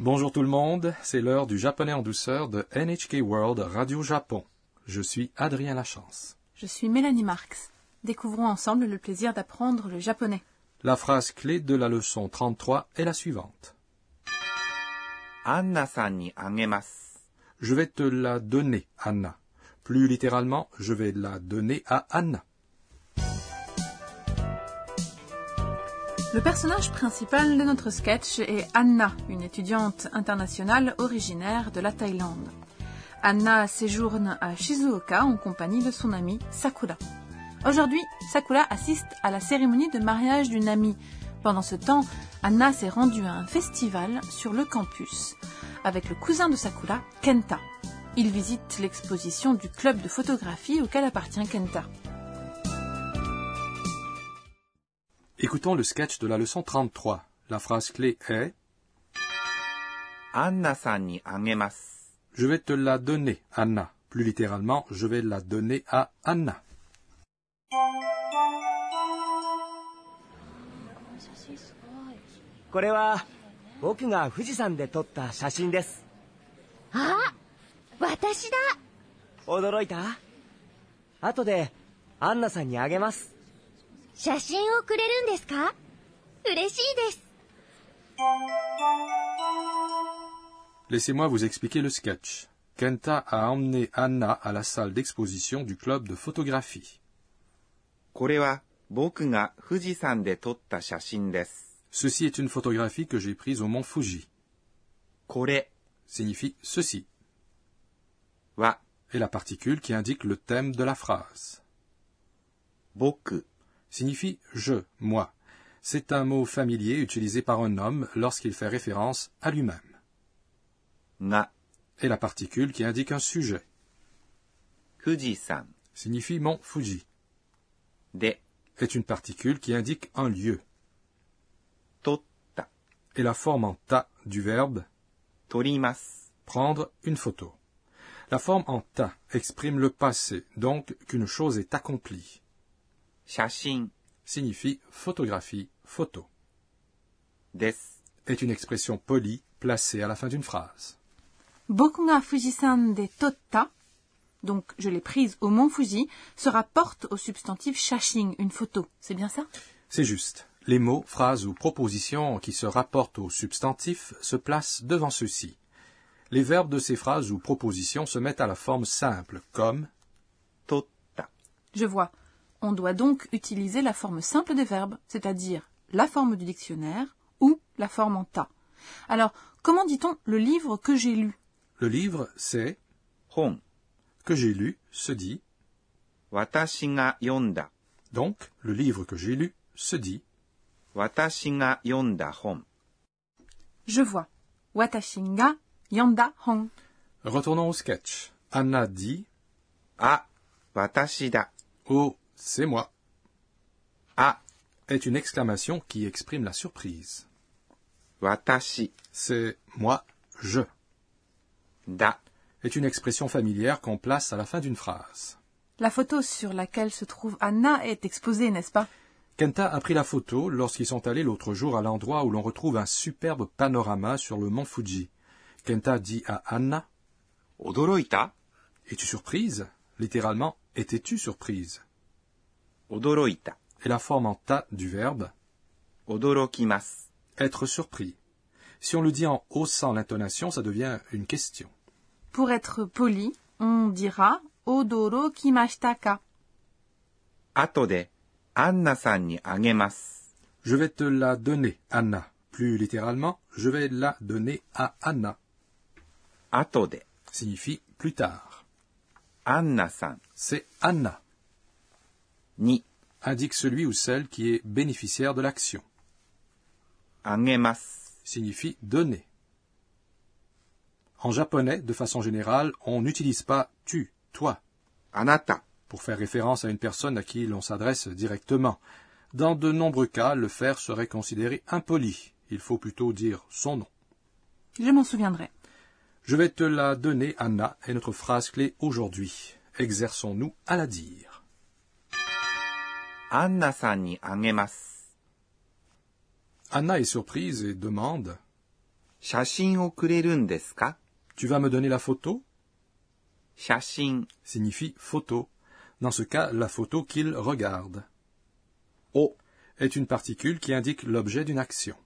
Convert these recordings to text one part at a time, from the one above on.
Bonjour tout le monde, c'est l'heure du japonais en douceur de NHK World Radio Japon. Je suis Adrien Lachance. Je suis Mélanie Marx. Découvrons ensemble le plaisir d'apprendre le japonais. La phrase clé de la leçon 33 est la suivante. Anna-san ni. Je vais te la donner, Anna. Plus littéralement, je vais la donner à Anna. Le personnage principal de notre sketch est Anna, une étudiante internationale originaire de la Thaïlande. Anna séjourne à Shizuoka en compagnie de son amie Sakura. Aujourd'hui, Sakura assiste à la cérémonie de mariage d'une amie. Pendant ce temps, Anna s'est rendue à un festival sur le campus avec le cousin de Sakura, Kenta. Il visite l'exposition du club de photographie auquel appartient Kenta. Écoutons le sketch de la leçon 33. La phrase clé est アンナさんにあげます。 Je vais te la donner, Anna. Plus littéralement, je vais la donner à Anna. これは僕が富士山で撮った写真ですあ私だ驚いた後でアンナさんにあげます 写真をくれるんですか嬉しいです Laissez-moi vous expliquer le sketch. Kenta a emmené Anna à la salle d'exposition du club de photographie. これは僕が富士山で撮った写真です。 Ceci est une photographie que j'ai prise au mont Fuji. これ Signifie ceci. は Et la particule qui indique le thème de la phrase. 僕 signifie je, moi. C'est un mot familier utilisé par un homme lorsqu'il fait référence à lui-même. Na est la particule qui indique un sujet. Fuji-san signifie mont Fuji. De est une particule qui indique un lieu. Totta est la forme en ta du verbe torimasu prendre une photo. La forme en ta exprime le passé, donc qu'une chose est accomplie. Shashin signifie photographie, photo. Des est une expression polie placée à la fin d'une phrase. Bokuga Fujisan de totta, donc je l'ai prise au mont Fuji, se rapporte au substantif shashin, une photo. C'est bien ça? C'est juste. Les mots, phrases ou propositions qui se rapportent au substantif se placent devant ceux-ci. Les verbes de ces phrases ou propositions se mettent à la forme simple, comme totta. Je vois. On doit donc utiliser la forme simple des verbes, c'est-à-dire la forme du dictionnaire ou la forme en ta. Alors, comment dit-on le livre que j'ai lu? Le livre, c'est Hon. Que j'ai lu se dit watashina yonda. Donc, le livre que j'ai lu se dit watashina yonda hon. Je vois. watashina yonda hon. Retournons au sketch. Anna dit Ah, watashi da. Oh, c'est moi. Ah est une exclamation qui exprime la surprise. Watashi. C'est moi, je. Da est une expression familière qu'on place à la fin d'une phrase. La photo sur laquelle se trouve Anna est exposée, n'est-ce pas? Kenta a pris la photo lorsqu'ils sont allés l'autre jour à l'endroit où l'on retrouve un superbe panorama sur le mont Fuji. Kenta dit à Anna Odoroita Es-tu surprise? Littéralement, étais-tu surprise? Odoroita est la forme en ta du verbe odorokimasu, être surpris. Si on le dit en haussant l'intonation, ça devient une question. Pour être poli, on dira odorokimashita ka. Anna-san ni. Je vais te la donner, Anna. Plus littéralement, je vais la donner à Anna. Atode signifie plus tard. Anna-san. C'est Anna. 2. Indique celui ou celle qui est bénéficiaire de l'action. Signifie donner. En japonais, de façon générale, on n'utilise pas tu, toi. Anata. Pour faire référence à une personne à qui l'on s'adresse directement. Dans de nombreux cas, le faire serait considéré impoli. Il faut plutôt dire son nom. Je m'en souviendrai. Je vais te la donner, Anna, est notre phrase clé aujourd'hui. Exerçons-nous à la dire. Anna est surprise et demande Tu vas me donner la photo? signifie photo. Dans ce cas, la photo qu'il regarde. O est une particule qui indique l'objet d'une action.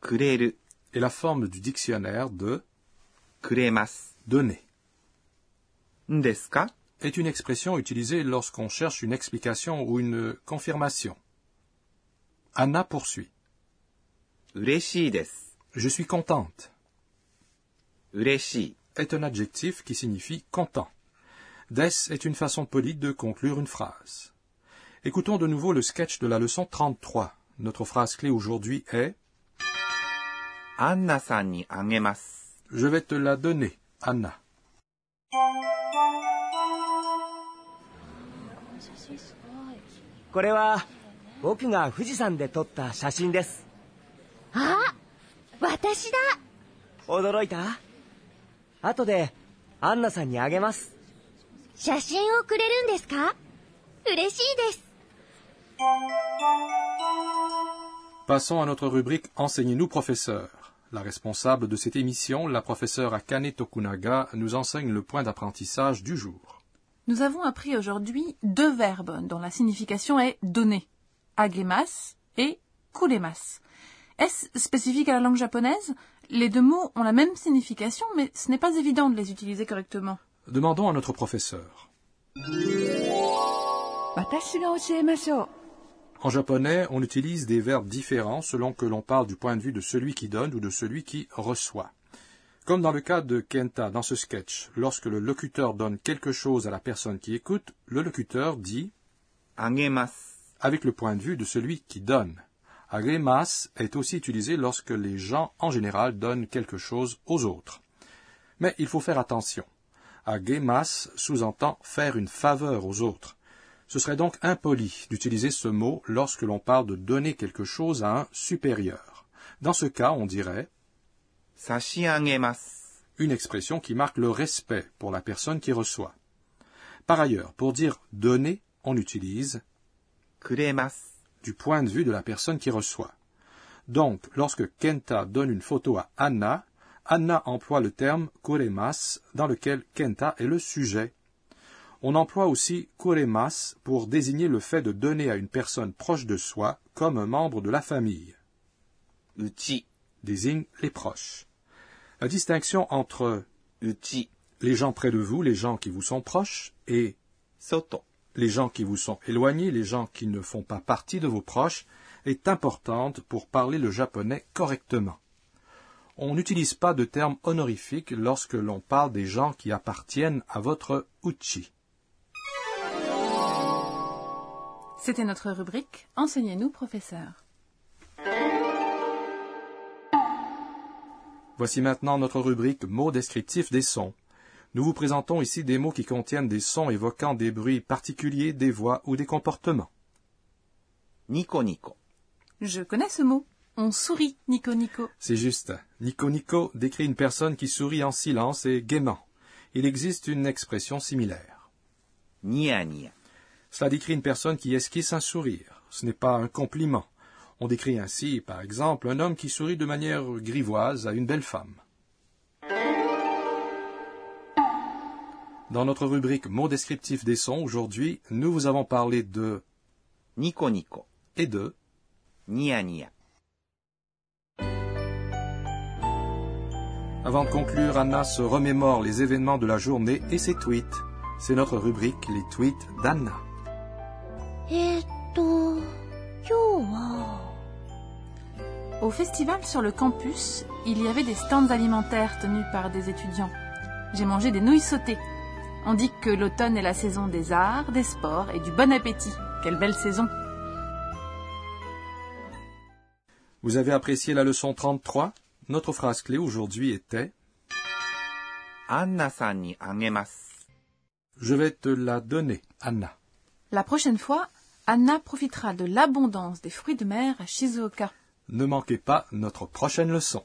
Kureru est la forme du dictionnaire de kuremasu. donner est une expression utilisée lorsqu'on cherche une explication ou une confirmation. Anna poursuit. Je suis contente. Est un adjectif qui signifie content. Des est une façon polie de conclure une phrase. Écoutons de nouveau le sketch de la leçon 33. Notre phrase clé aujourd'hui est Anna-san Je vais te la donner, Anna. これは僕が富士山で撮った写真ですあ私だ驚いた後でアンナさんにあげます写真をくれるんですか嬉しいです。Passons à notre rubrique Enseignez-nous, professeur. La responsable de cette émission, la professeure Akane Tokunaga, nous enseigne le point d'apprentissage du jour. Nous avons appris aujourd'hui deux verbes dont la signification est donner, agemas et kulemas. Est-ce spécifique à la langue japonaise? Les deux mots ont la même signification, mais ce n'est pas évident de les utiliser correctement. Demandons à notre professeur. En japonais, on utilise des verbes différents selon que l'on parle du point de vue de celui qui donne ou de celui qui reçoit. Comme dans le cas de Kenta dans ce sketch, lorsque le locuteur donne quelque chose à la personne qui écoute, le locuteur dit Agemas avec le point de vue de celui qui donne. Agemas est aussi utilisé lorsque les gens en général donnent quelque chose aux autres. Mais il faut faire attention. Agemas sous-entend faire une faveur aux autres. Ce serait donc impoli d'utiliser ce mot lorsque l'on parle de donner quelque chose à un supérieur. Dans ce cas, on dirait une expression qui marque le respect pour la personne qui reçoit. Par ailleurs, pour dire donner, on utilise du point de vue de la personne qui reçoit. Donc, lorsque Kenta donne une photo à Anna, Anna emploie le terme kuremas dans lequel Kenta est le sujet. On emploie aussi kuremas pour désigner le fait de donner à une personne proche de soi comme un membre de la famille. Uchi désigne les proches. La distinction entre uchi, les gens près de vous, les gens qui vous sont proches, et soto, les gens qui vous sont éloignés, les gens qui ne font pas partie de vos proches, est importante pour parler le japonais correctement. On n'utilise pas de termes honorifiques lorsque l'on parle des gens qui appartiennent à votre uchi. C'était notre rubrique Enseignez-nous, professeur. Voici maintenant notre rubrique mots descriptifs des sons. Nous vous présentons ici des mots qui contiennent des sons évoquant des bruits particuliers, des voix ou des comportements. Nico Nico. Je connais ce mot. On sourit, Nico Nico. C'est juste. Nico Nico décrit une personne qui sourit en silence et gaiement. Il existe une expression similaire. Nia Nia. Cela décrit une personne qui esquisse un sourire. Ce n'est pas un compliment. On décrit ainsi, par exemple, un homme qui sourit de manière grivoise à une belle femme. Dans notre rubrique mots descriptifs des sons, aujourd'hui, nous vous avons parlé de ニコニコ、 et de ニヤニヤ。 Avant de conclure, Anna se remémore les événements de la journée et ses tweets. C'est notre rubrique Les tweets d'Anna. えーっと、今日は、 Au festival sur le campus, il y avait des stands alimentaires tenus par des étudiants. J'ai mangé des nouilles sautées. On dit que l'automne est la saison des arts, des sports et du bon appétit. Quelle belle saison Vous avez apprécié la leçon 33 Notre phrase clé aujourd'hui était Je vais te la donner, Anna. La prochaine fois, Anna profitera de l'abondance des fruits de mer à Shizuoka. Ne manquez pas notre prochaine leçon.